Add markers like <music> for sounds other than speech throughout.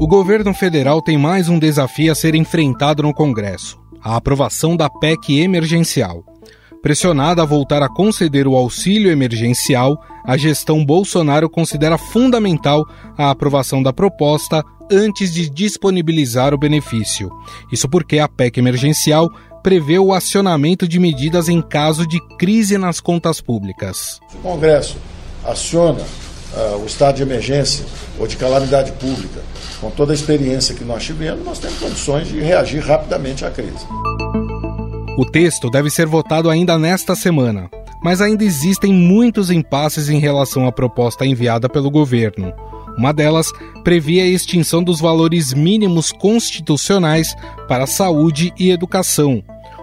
O governo federal tem mais um desafio a ser enfrentado no Congresso: a aprovação da PEC emergencial. Pressionada a voltar a conceder o auxílio emergencial, a gestão Bolsonaro considera fundamental a aprovação da proposta antes de disponibilizar o benefício. Isso porque a PEC emergencial prevê o acionamento de medidas em caso de crise nas contas públicas. O Congresso aciona uh, o estado de emergência ou de calamidade pública, com toda a experiência que nós tivemos, nós temos condições de reagir rapidamente à crise. O texto deve ser votado ainda nesta semana, mas ainda existem muitos impasses em relação à proposta enviada pelo governo. Uma delas previa a extinção dos valores mínimos constitucionais para saúde e educação.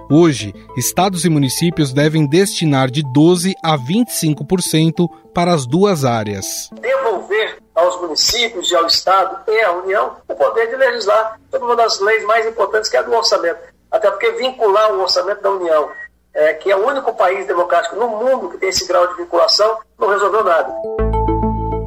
Hoje, estados e municípios devem destinar de 12 a 25% para as duas áreas. Devolver aos municípios e ao estado e à União o poder de legislar sobre uma das leis mais importantes que é a do orçamento. Até porque vincular o orçamento da União, é, que é o único país democrático no mundo que tem esse grau de vinculação, não resolveu nada.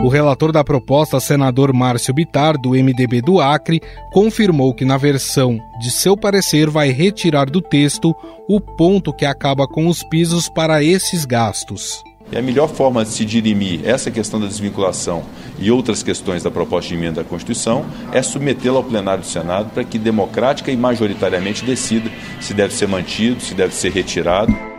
O relator da proposta, senador Márcio Bitar, do MDB do Acre, confirmou que na versão de seu parecer vai retirar do texto o ponto que acaba com os pisos para esses gastos. E a melhor forma de se dirimir essa questão da desvinculação e outras questões da proposta de emenda à Constituição é submetê-la ao plenário do Senado para que democrática e majoritariamente decida se deve ser mantido, se deve ser retirado.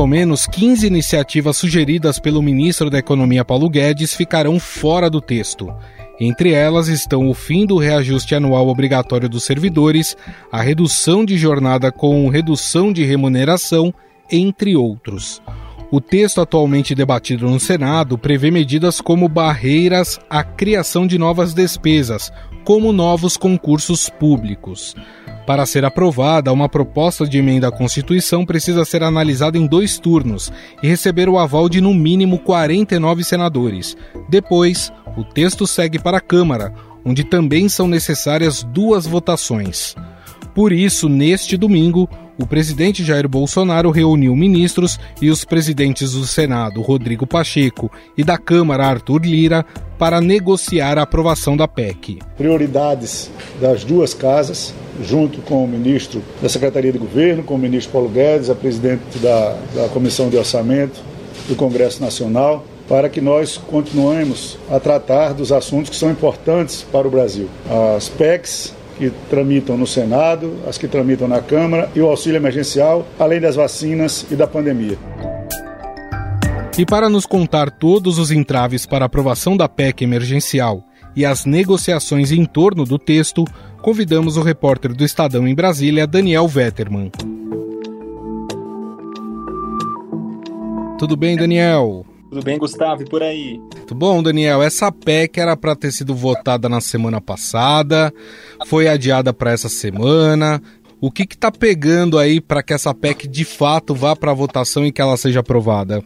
Pelo menos 15 iniciativas sugeridas pelo ministro da Economia Paulo Guedes ficarão fora do texto. Entre elas estão o fim do reajuste anual obrigatório dos servidores, a redução de jornada com redução de remuneração, entre outros. O texto atualmente debatido no Senado prevê medidas como barreiras à criação de novas despesas, como novos concursos públicos. Para ser aprovada, uma proposta de emenda à Constituição precisa ser analisada em dois turnos e receber o aval de no mínimo 49 senadores. Depois, o texto segue para a Câmara, onde também são necessárias duas votações. Por isso, neste domingo, o presidente Jair Bolsonaro reuniu ministros e os presidentes do Senado, Rodrigo Pacheco, e da Câmara, Arthur Lira, para negociar a aprovação da PEC. Prioridades das duas casas, junto com o ministro da Secretaria de Governo, com o ministro Paulo Guedes, a presidente da, da Comissão de Orçamento do Congresso Nacional, para que nós continuemos a tratar dos assuntos que são importantes para o Brasil. As PECs que tramitam no Senado, as que tramitam na Câmara e o auxílio emergencial, além das vacinas e da pandemia. E para nos contar todos os entraves para a aprovação da PEC emergencial e as negociações em torno do texto, convidamos o repórter do Estadão em Brasília, Daniel Vetterman. Tudo bem, Daniel? Tudo bem, Gustavo? E por aí? Tudo bom, Daniel? Essa PEC era para ter sido votada na semana passada, foi adiada para essa semana. O que está pegando aí para que essa PEC de fato vá para a votação e que ela seja aprovada?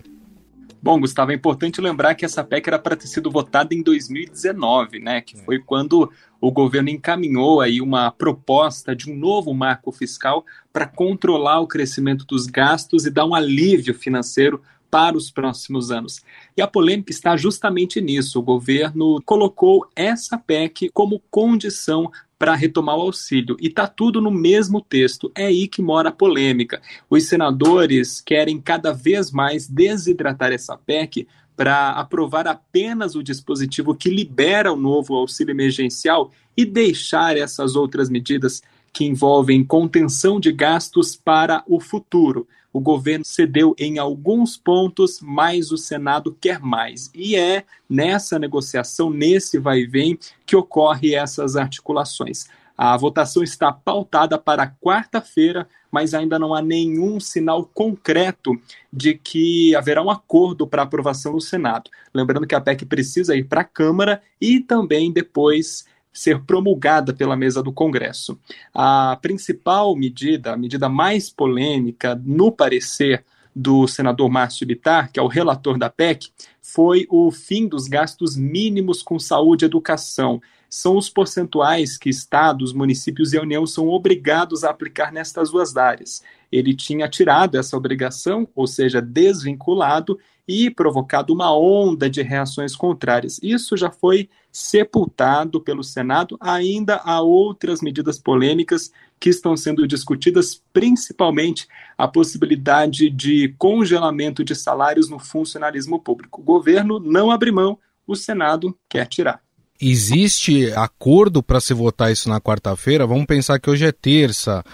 Bom, Gustavo, é importante lembrar que essa PEC era para ter sido votada em 2019, né? Que foi quando o governo encaminhou aí uma proposta de um novo marco fiscal para controlar o crescimento dos gastos e dar um alívio financeiro para os próximos anos. E a polêmica está justamente nisso. O governo colocou essa PEC como condição para retomar o auxílio. E está tudo no mesmo texto. É aí que mora a polêmica. Os senadores querem cada vez mais desidratar essa PEC para aprovar apenas o dispositivo que libera o novo auxílio emergencial e deixar essas outras medidas que envolvem contenção de gastos para o futuro o governo cedeu em alguns pontos, mas o Senado quer mais. E é nessa negociação, nesse vai e vem, que ocorre essas articulações. A votação está pautada para quarta-feira, mas ainda não há nenhum sinal concreto de que haverá um acordo para aprovação no Senado. Lembrando que a PEC precisa ir para a Câmara e também depois ser promulgada pela mesa do Congresso. A principal medida, a medida mais polêmica no parecer do senador Márcio Bittar, que é o relator da PEC, foi o fim dos gastos mínimos com saúde e educação. São os percentuais que estados, municípios e a União são obrigados a aplicar nestas duas áreas. Ele tinha tirado essa obrigação, ou seja, desvinculado, e provocado uma onda de reações contrárias. Isso já foi sepultado pelo Senado. Ainda há outras medidas polêmicas que estão sendo discutidas, principalmente a possibilidade de congelamento de salários no funcionalismo público. O governo não abre mão, o Senado quer tirar. Existe acordo para se votar isso na quarta-feira? Vamos pensar que hoje é terça.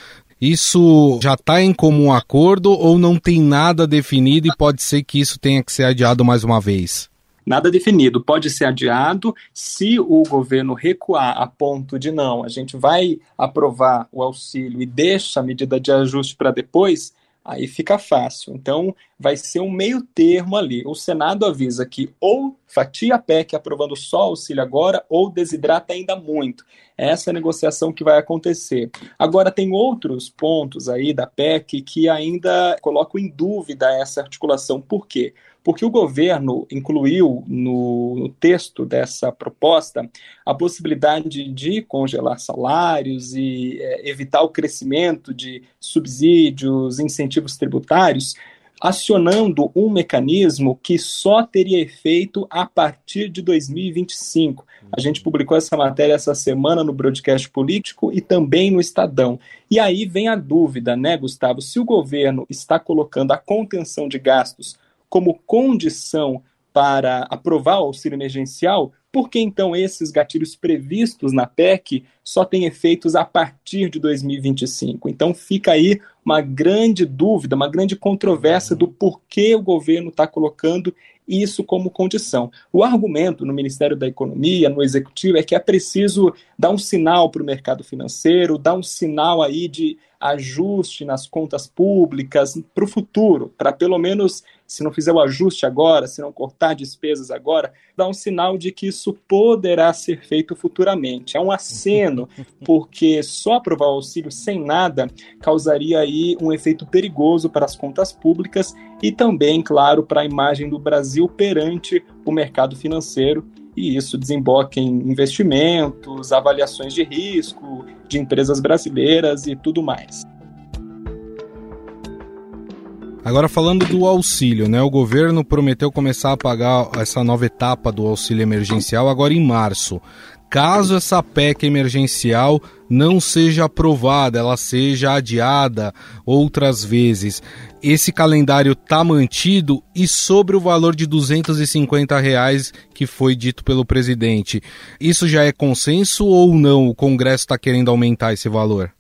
Isso já está em comum acordo ou não tem nada definido e pode ser que isso tenha que ser adiado mais uma vez? Nada definido, pode ser adiado se o governo recuar a ponto de não, a gente vai aprovar o auxílio e deixa a medida de ajuste para depois, aí fica fácil. Então, vai ser um meio termo ali. O Senado avisa que ou fatia a PEC aprovando só auxílio agora, ou desidrata ainda muito. Essa é a negociação que vai acontecer. Agora, tem outros pontos aí da PEC que ainda colocam em dúvida essa articulação. Por quê? Porque o governo incluiu no, no, texto dessa proposta a possibilidade de congelar salários e é, evitar o crescimento de subsídios, incentivos tributários, acionando um mecanismo que só teria efeito a partir de 2025. A gente publicou essa matéria essa semana no broadcast político e também no Estadão. E aí vem a dúvida, né, Gustavo? Se o governo está colocando a contenção de gastos como condição para aprovar o auxílio emergencial, por que então esses gatilhos previstos na PEC só têm efeitos a partir de 2025? Então fica aí uma grande dúvida, uma grande controvérsia do porquê o governo está colocando isso como condição. O argumento no Ministério da Economia, no Executivo, é que é preciso dar um sinal para o mercado financeiro, dar um sinal aí de ajuste nas contas públicas para o futuro, para pelo menos, se não fizer o ajuste agora, se não cortar despesas agora, dar um sinal de que isso poderá ser feito futuramente. É um aceno, <laughs> porque só aprovar o auxílio sem nada causaria aí um efeito perigoso para as contas públicas e também, claro, para a imagem do Brasil perante o mercado financeiro e isso desemboca em investimentos, avaliações de risco de empresas brasileiras e tudo mais. Agora falando do auxílio, né? O governo prometeu começar a pagar essa nova etapa do auxílio emergencial agora em março caso essa PEC emergencial não seja aprovada, ela seja adiada outras vezes. Esse calendário está mantido e sobre o valor de 250 reais que foi dito pelo presidente. Isso já é consenso ou não? O Congresso está querendo aumentar esse valor?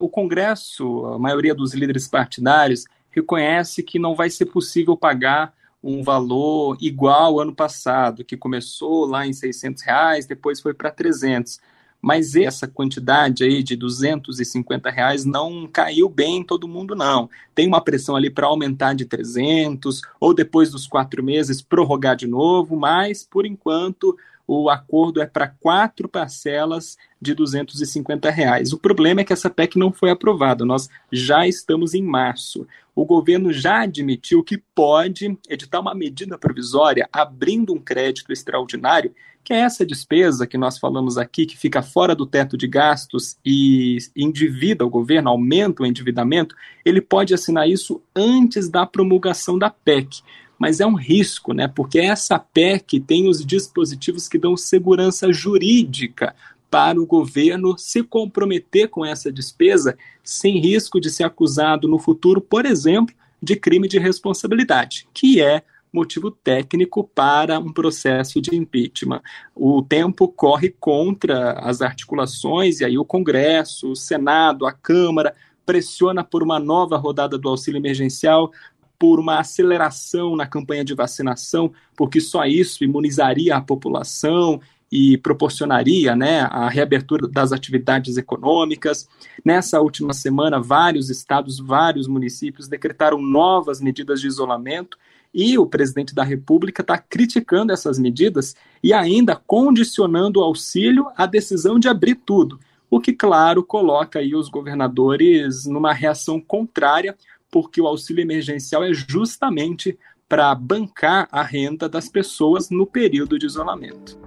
O Congresso, a maioria dos líderes partidários, reconhece que não vai ser possível pagar um valor igual ao ano passado, que começou lá em 600 reais, depois foi para 300. Mas essa quantidade aí de 250 reais não caiu bem em todo mundo, não. Tem uma pressão ali para aumentar de 300, ou depois dos quatro meses prorrogar de novo, mas, por enquanto, o acordo é para quatro parcelas de 250 reais. O problema é que essa PEC não foi aprovada. Nós já estamos em março. O governo já admitiu que pode editar uma medida provisória abrindo um crédito extraordinário, que é essa despesa que nós falamos aqui, que fica fora do teto de gastos e endivida o governo, aumenta o endividamento. Ele pode assinar isso antes da promulgação da PEC mas é um risco, né? Porque essa PEC tem os dispositivos que dão segurança jurídica para o governo se comprometer com essa despesa sem risco de ser acusado no futuro, por exemplo, de crime de responsabilidade, que é motivo técnico para um processo de impeachment. O tempo corre contra as articulações e aí o Congresso, o Senado, a Câmara pressiona por uma nova rodada do auxílio emergencial, por uma aceleração na campanha de vacinação, porque só isso imunizaria a população e proporcionaria né, a reabertura das atividades econômicas. Nessa última semana, vários estados, vários municípios decretaram novas medidas de isolamento e o presidente da República está criticando essas medidas e ainda condicionando o auxílio à decisão de abrir tudo, o que, claro, coloca aí os governadores numa reação contrária porque o auxílio emergencial é justamente para bancar a renda das pessoas no período de isolamento.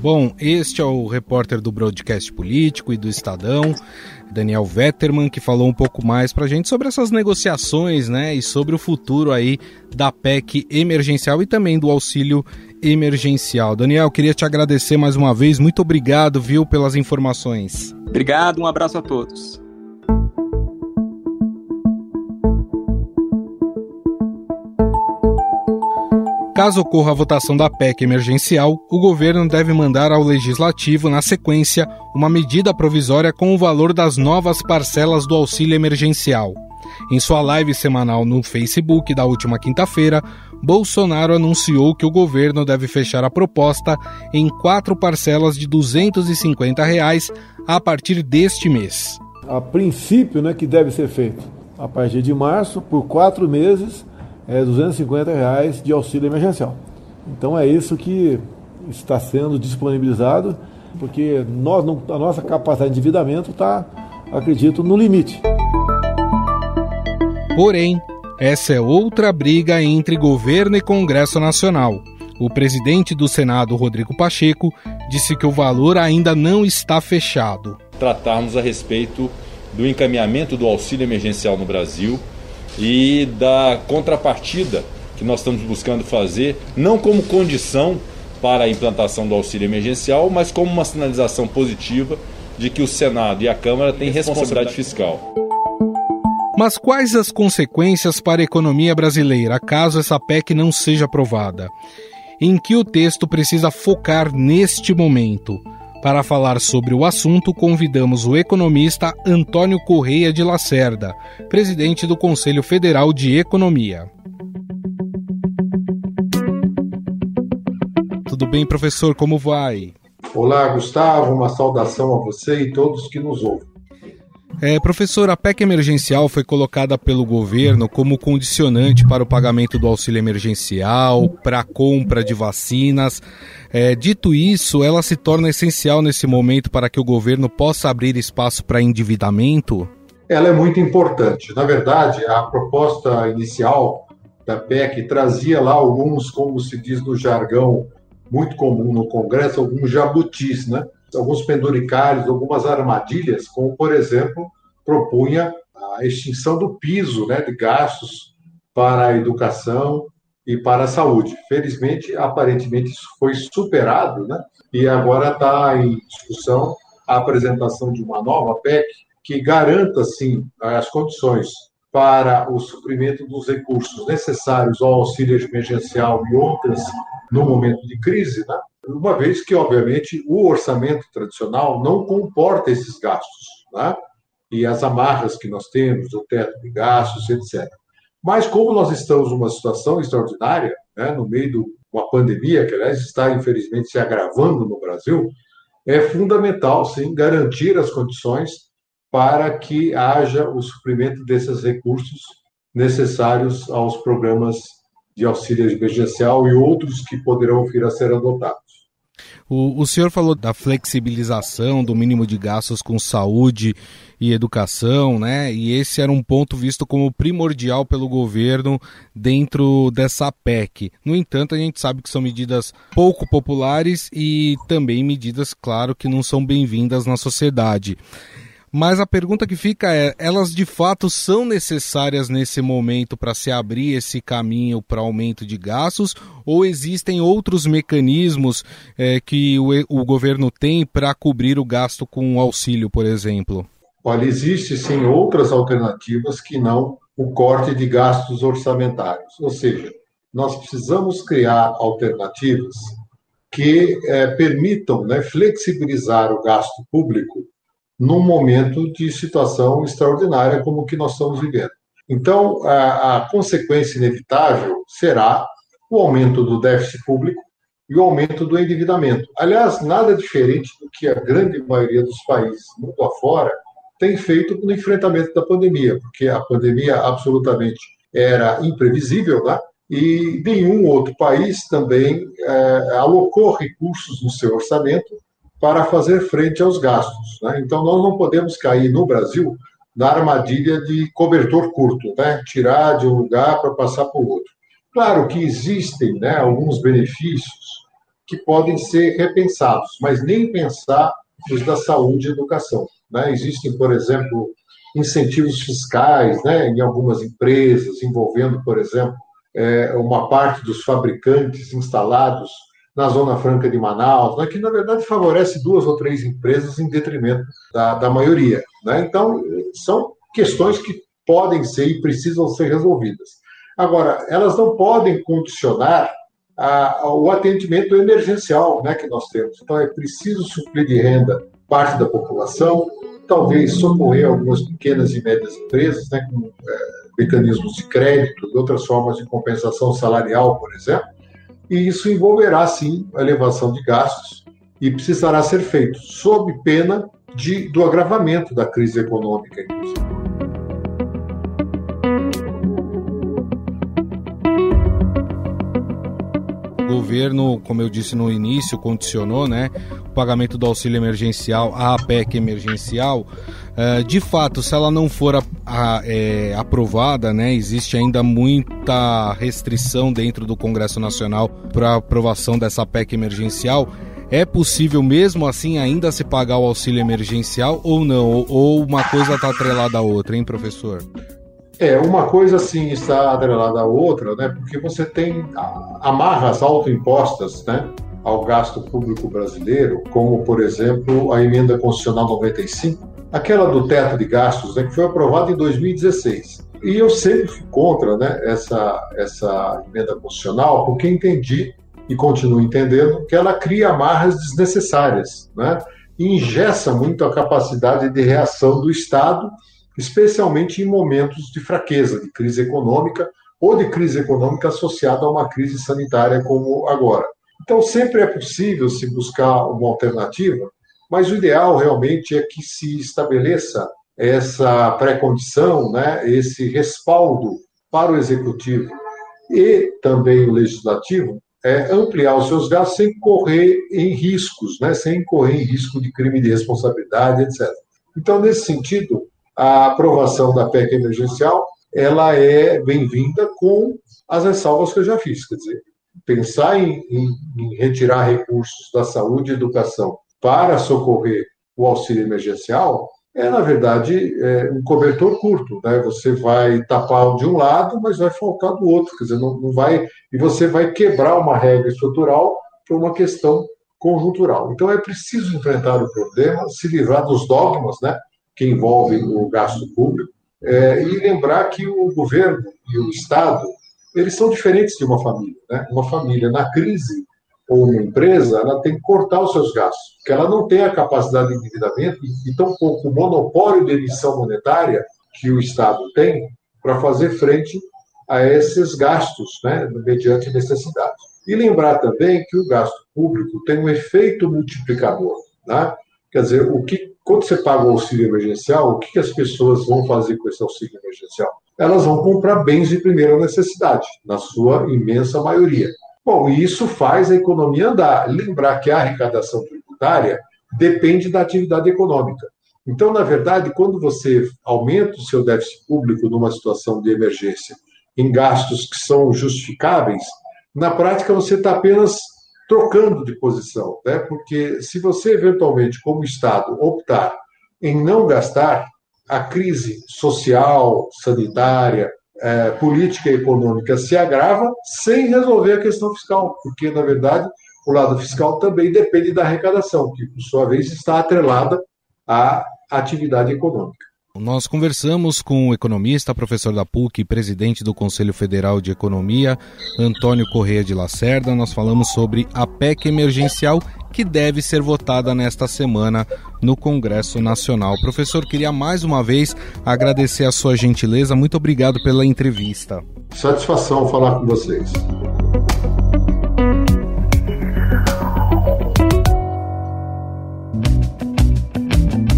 Bom, este é o repórter do Broadcast Político e do Estadão, Daniel Vetterman, que falou um pouco mais para a gente sobre essas negociações, né, e sobre o futuro aí da PEC emergencial e também do auxílio emergencial. Daniel, queria te agradecer mais uma vez, muito obrigado, viu, pelas informações. Obrigado, um abraço a todos. Caso ocorra a votação da PEC emergencial, o governo deve mandar ao legislativo, na sequência, uma medida provisória com o valor das novas parcelas do auxílio emergencial. Em sua live semanal no Facebook da última quinta-feira, Bolsonaro anunciou que o governo deve fechar a proposta em quatro parcelas de 250 reais a partir deste mês. A princípio, né, que deve ser feito a partir de março, por quatro meses, é, 250 reais de auxílio emergencial. Então é isso que está sendo disponibilizado, porque nós não, a nossa capacidade de endividamento está, acredito, no limite. Porém, essa é outra briga entre governo e Congresso Nacional. O presidente do Senado, Rodrigo Pacheco, disse que o valor ainda não está fechado. Tratarmos a respeito do encaminhamento do auxílio emergencial no Brasil e da contrapartida que nós estamos buscando fazer, não como condição para a implantação do auxílio emergencial, mas como uma sinalização positiva de que o Senado e a Câmara têm responsabilidade fiscal. Mas quais as consequências para a economia brasileira caso essa PEC não seja aprovada? Em que o texto precisa focar neste momento? Para falar sobre o assunto, convidamos o economista Antônio Correia de Lacerda, presidente do Conselho Federal de Economia. Tudo bem, professor? Como vai? Olá, Gustavo. Uma saudação a você e todos que nos ouvem. É, professor, a PEC emergencial foi colocada pelo governo como condicionante para o pagamento do auxílio emergencial, para a compra de vacinas. É, dito isso, ela se torna essencial nesse momento para que o governo possa abrir espaço para endividamento? Ela é muito importante. Na verdade, a proposta inicial da PEC trazia lá alguns, como se diz no jargão muito comum no Congresso, alguns jabutis, né? Alguns penduricários, algumas armadilhas, como, por exemplo, propunha a extinção do piso né, de gastos para a educação e para a saúde. Felizmente, aparentemente, isso foi superado, né? e agora está em discussão a apresentação de uma nova PEC que garanta, sim, as condições para o suprimento dos recursos necessários ao auxílio emergencial e outras no momento de crise, né? Uma vez que, obviamente, o orçamento tradicional não comporta esses gastos, né? e as amarras que nós temos, o teto de gastos, etc. Mas, como nós estamos numa situação extraordinária, né, no meio de uma pandemia, que, aliás, está, infelizmente, se agravando no Brasil, é fundamental, sim, garantir as condições para que haja o suprimento desses recursos necessários aos programas de auxílio emergencial e outros que poderão vir a ser adotados. O, o senhor falou da flexibilização do mínimo de gastos com saúde e educação, né? E esse era um ponto visto como primordial pelo governo dentro dessa PEC. No entanto, a gente sabe que são medidas pouco populares e também medidas, claro, que não são bem-vindas na sociedade. Mas a pergunta que fica é: elas de fato são necessárias nesse momento para se abrir esse caminho para aumento de gastos? Ou existem outros mecanismos é, que o, o governo tem para cobrir o gasto com auxílio, por exemplo? Olha, existe sim outras alternativas que não o corte de gastos orçamentários. Ou seja, nós precisamos criar alternativas que é, permitam né, flexibilizar o gasto público num momento de situação extraordinária como o que nós estamos vivendo. Então, a, a consequência inevitável será o aumento do déficit público e o aumento do endividamento. Aliás, nada diferente do que a grande maioria dos países mundo afora tem feito no enfrentamento da pandemia, porque a pandemia absolutamente era imprevisível, né? e nenhum outro país também é, alocou recursos no seu orçamento para fazer frente aos gastos. Né? Então, nós não podemos cair no Brasil na armadilha de cobertor curto, né? tirar de um lugar para passar para o outro. Claro que existem né, alguns benefícios que podem ser repensados, mas nem pensar os da saúde e educação. Né? Existem, por exemplo, incentivos fiscais né, em algumas empresas, envolvendo, por exemplo, é, uma parte dos fabricantes instalados na Zona Franca de Manaus, né, que na verdade favorece duas ou três empresas em detrimento da, da maioria. Né? Então, são questões que podem ser e precisam ser resolvidas. Agora, elas não podem condicionar a, a, o atendimento emergencial né, que nós temos. Então, é preciso suprir de renda parte da população, talvez socorrer algumas pequenas e médias empresas, né, com é, mecanismos de crédito e outras formas de compensação salarial, por exemplo, e isso envolverá, sim, a elevação de gastos e precisará ser feito sob pena de, do agravamento da crise econômica, inclusive. Governo, como eu disse no início, condicionou né, o pagamento do auxílio emergencial à PEC emergencial. Uh, de fato, se ela não for a, a, é, aprovada, né, existe ainda muita restrição dentro do Congresso Nacional para aprovação dessa PEC emergencial. É possível mesmo assim ainda se pagar o auxílio emergencial ou não? Ou uma coisa está atrelada à outra, hein, professor? É, uma coisa sim está atrelada à outra, né? Porque você tem amarras autoimpostas, né? Ao gasto público brasileiro, como, por exemplo, a emenda constitucional 95, aquela do teto de gastos, né, que foi aprovada em 2016. E eu sempre fui contra né, essa, essa emenda constitucional, porque entendi e continuo entendendo que ela cria amarras desnecessárias, né? E ingessa muito a capacidade de reação do Estado especialmente em momentos de fraqueza, de crise econômica ou de crise econômica associada a uma crise sanitária como agora. Então, sempre é possível se buscar uma alternativa, mas o ideal realmente é que se estabeleça essa pré-condição, né, esse respaldo para o executivo e também o legislativo é ampliar os seus gastos sem correr em riscos, né, sem correr em risco de crime de responsabilidade, etc. Então, nesse sentido, a aprovação da PEC emergencial ela é bem-vinda com as ressalvas que eu já fiz. Quer dizer, pensar em, em, em retirar recursos da saúde e educação para socorrer o auxílio emergencial é, na verdade, é um cobertor curto. Né? Você vai tapar de um lado, mas vai faltar do outro. Quer dizer, não, não vai. E você vai quebrar uma regra estrutural por uma questão conjuntural. Então, é preciso enfrentar o problema, se livrar dos dogmas, né? Que envolve o gasto público, é, e lembrar que o governo e o Estado eles são diferentes de uma família. Né? Uma família na crise ou uma empresa, ela tem que cortar os seus gastos, porque ela não tem a capacidade de endividamento e, e tampouco o monopólio de emissão monetária que o Estado tem para fazer frente a esses gastos, né, mediante necessidade. E lembrar também que o gasto público tem um efeito multiplicador. Né? Quer dizer, o que quando você paga o auxílio emergencial, o que, as pessoas vão fazer com esse auxílio emergencial? Elas vão comprar bens de primeira necessidade, na sua imensa maioria. Bom, e isso faz a economia andar. Lembrar que a arrecadação tributária depende da atividade econômica. Então, na verdade, quando você aumenta o seu déficit público numa situação de emergência em gastos que são justificáveis, na prática você está apenas trocando de posição, né? porque se você eventualmente, como Estado, optar em não gastar, a crise social, sanitária, é, política e econômica se agrava sem resolver a questão fiscal, porque, na verdade, o lado fiscal também depende da arrecadação, que, por sua vez, está atrelada à atividade econômica. Nós conversamos com o economista, professor da PUC e presidente do Conselho Federal de Economia, Antônio Correia de Lacerda. Nós falamos sobre a PEC emergencial que deve ser votada nesta semana no Congresso Nacional. Professor, queria mais uma vez agradecer a sua gentileza. Muito obrigado pela entrevista. Satisfação falar com vocês.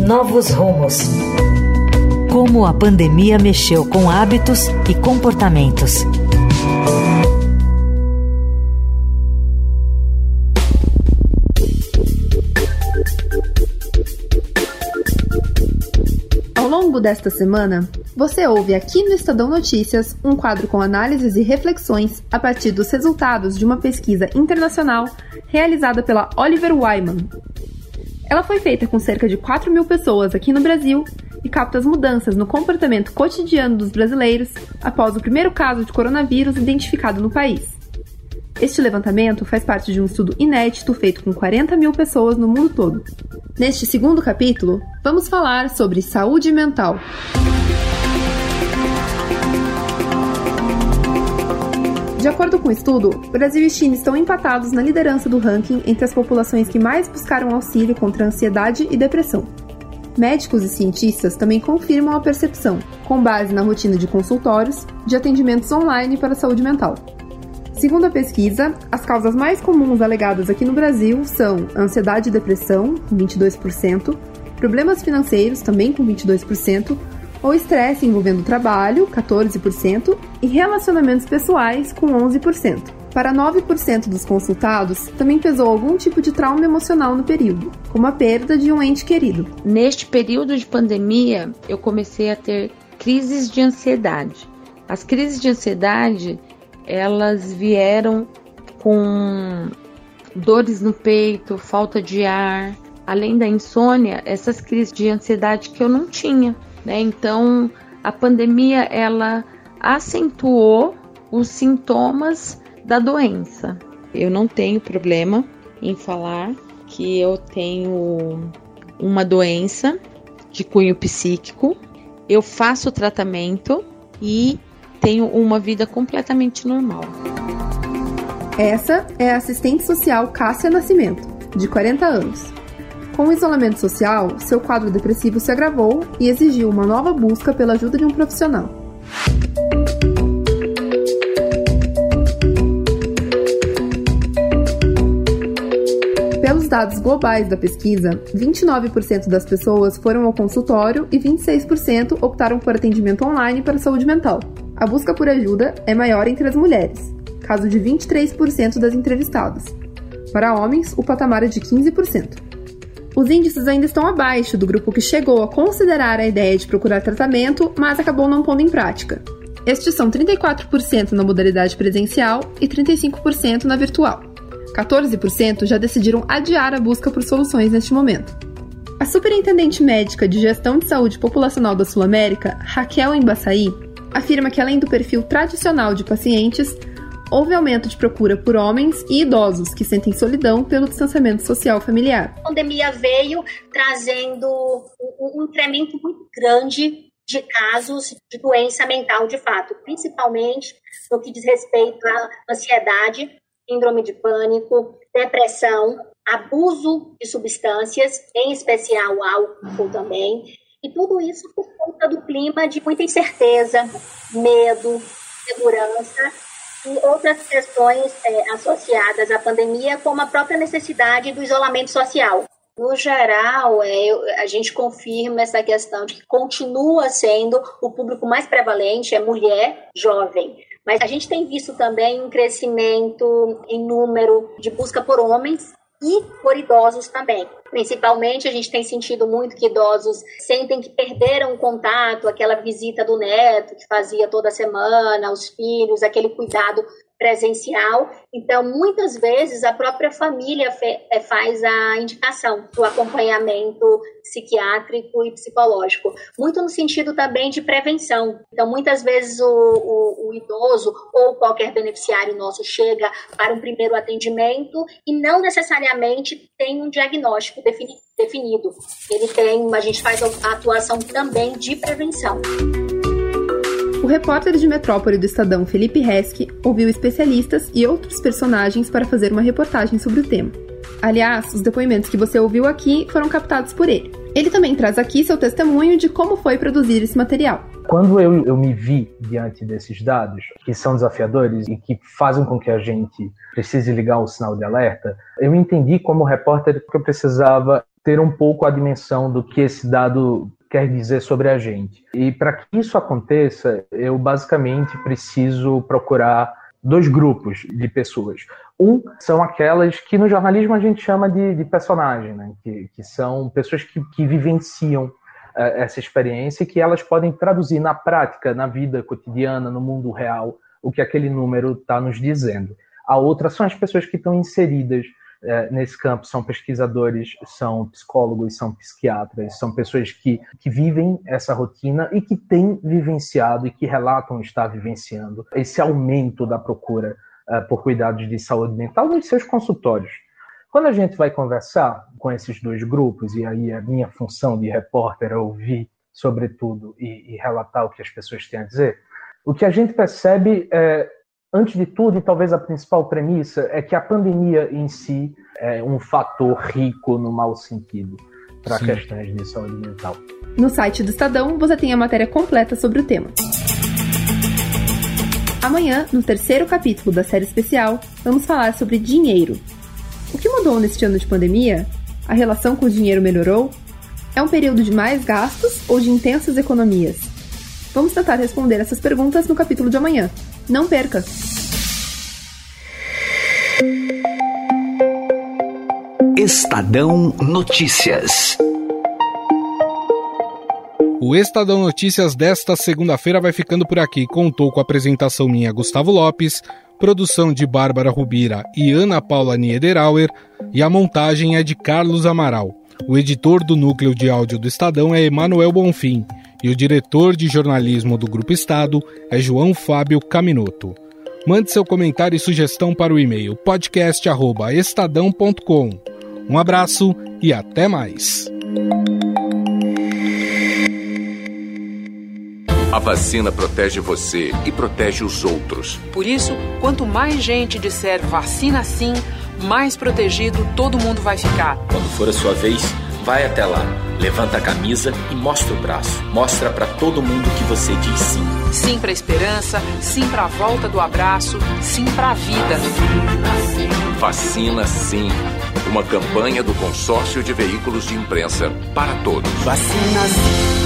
Novos rumos. Como a pandemia mexeu com hábitos e comportamentos. Ao longo desta semana, você ouve aqui no Estadão Notícias um quadro com análises e reflexões a partir dos resultados de uma pesquisa internacional realizada pela Oliver Wyman. Ela foi feita com cerca de 4 mil pessoas aqui no Brasil e capta as mudanças no comportamento cotidiano dos brasileiros após o primeiro caso de coronavírus identificado no país. Este levantamento faz parte de um estudo inédito feito com 40 mil pessoas no mundo todo. Neste segundo capítulo, vamos falar sobre saúde mental. De acordo com o estudo, Brasil e China estão empatados na liderança do ranking entre as populações que mais buscaram auxílio contra ansiedade e depressão. Médicos e cientistas também confirmam a percepção, com base na rotina de consultórios, de atendimentos online para a saúde mental. Segundo a pesquisa, as causas mais comuns alegadas aqui no Brasil são ansiedade e depressão, com 22%, problemas financeiros, também com 22%, ou estresse envolvendo trabalho, 14%, e relacionamentos pessoais, com 11%. Para 9% dos consultados, também pesou algum tipo de trauma emocional no período, como a perda de um ente querido. Neste período de pandemia, eu comecei a ter crises de ansiedade. As crises de ansiedade elas vieram com dores no peito, falta de ar, além da insônia, essas crises de ansiedade que eu não tinha, né? Então, a pandemia ela acentuou os sintomas da doença. Eu não tenho problema em falar que eu tenho uma doença de cunho psíquico. Eu faço tratamento e tenho uma vida completamente normal. Essa é a assistente social Cássia Nascimento, de 40 anos. Com o isolamento social, seu quadro depressivo se agravou e exigiu uma nova busca pela ajuda de um profissional. Dados globais da pesquisa, 29% das pessoas foram ao consultório e 26% optaram por atendimento online para saúde mental. A busca por ajuda é maior entre as mulheres, caso de 23% das entrevistadas. Para homens, o patamar é de 15%. Os índices ainda estão abaixo do grupo que chegou a considerar a ideia de procurar tratamento, mas acabou não pondo em prática. Estes são 34% na modalidade presencial e 35% na virtual. 14% já decidiram adiar a busca por soluções neste momento. A superintendente médica de gestão de saúde populacional da Sul América, Raquel Embaçaí, afirma que além do perfil tradicional de pacientes, houve aumento de procura por homens e idosos que sentem solidão pelo distanciamento social familiar. A pandemia veio trazendo um incremento muito grande de casos de doença mental de fato, principalmente no que diz respeito à ansiedade, síndrome de pânico, depressão, abuso de substâncias, em especial álcool também, e tudo isso por conta do clima de muita incerteza, medo, segurança e outras questões é, associadas à pandemia, como a própria necessidade do isolamento social. No geral, é, a gente confirma essa questão de que continua sendo o público mais prevalente é mulher jovem. Mas a gente tem visto também um crescimento em número de busca por homens e por idosos também. Principalmente, a gente tem sentido muito que idosos sentem que perderam o contato, aquela visita do neto que fazia toda semana, os filhos, aquele cuidado presencial. Então, muitas vezes, a própria família eh, faz a indicação do acompanhamento psiquiátrico e psicológico, muito no sentido também de prevenção. Então, muitas vezes, o, o, o idoso ou qualquer beneficiário nosso chega para um primeiro atendimento e não necessariamente tem um diagnóstico definido. Ele tem, a gente faz a atuação também de prevenção. O repórter de Metrópole do Estadão, Felipe Resch, ouviu especialistas e outros personagens para fazer uma reportagem sobre o tema. Aliás, os depoimentos que você ouviu aqui foram captados por ele. Ele também traz aqui seu testemunho de como foi produzir esse material. Quando eu, eu me vi diante desses dados, que são desafiadores e que fazem com que a gente precise ligar o sinal de alerta, eu entendi como repórter que eu precisava ter um pouco a dimensão do que esse dado quer dizer sobre a gente. E para que isso aconteça, eu basicamente preciso procurar dois grupos de pessoas. Um são aquelas que no jornalismo a gente chama de, de personagem, né? que, que são pessoas que, que vivenciam essa experiência e que elas podem traduzir na prática, na vida cotidiana, no mundo real, o que aquele número está nos dizendo. A outra são as pessoas que estão inseridas é, nesse campo, são pesquisadores, são psicólogos, são psiquiatras, são pessoas que, que vivem essa rotina e que têm vivenciado e que relatam estar vivenciando esse aumento da procura é, por cuidados de saúde mental nos seus consultórios. Quando a gente vai conversar com esses dois grupos, e aí a minha função de repórter é ouvir, sobretudo, e, e relatar o que as pessoas têm a dizer, o que a gente percebe é antes de tudo, e talvez a principal premissa, é que a pandemia em si é um fator rico no mau sentido para questões de saúde mental. No site do Estadão você tem a matéria completa sobre o tema. Amanhã, no terceiro capítulo da série especial, vamos falar sobre dinheiro. O que mudou neste ano de pandemia? A relação com o dinheiro melhorou? É um período de mais gastos ou de intensas economias? Vamos tentar responder essas perguntas no capítulo de amanhã. Não perca! Estadão Notícias. O Estadão Notícias desta segunda-feira vai ficando por aqui. Contou com a apresentação minha, Gustavo Lopes, produção de Bárbara Rubira e Ana Paula Niederauer, e a montagem é de Carlos Amaral. O editor do núcleo de áudio do Estadão é Emanuel Bonfim e o diretor de jornalismo do Grupo Estado é João Fábio Caminoto. Mande seu comentário e sugestão para o e-mail podcast@estadão.com. Um abraço e até mais. A vacina protege você e protege os outros. Por isso, quanto mais gente disser vacina sim, mais protegido todo mundo vai ficar. Quando for a sua vez, vai até lá, levanta a camisa e mostra o braço. Mostra para todo mundo que você diz sim. Sim para a esperança, sim para a volta do abraço, sim para a vida. Vacina sim. Uma campanha do Consórcio de Veículos de Imprensa para todos. Vacina sim.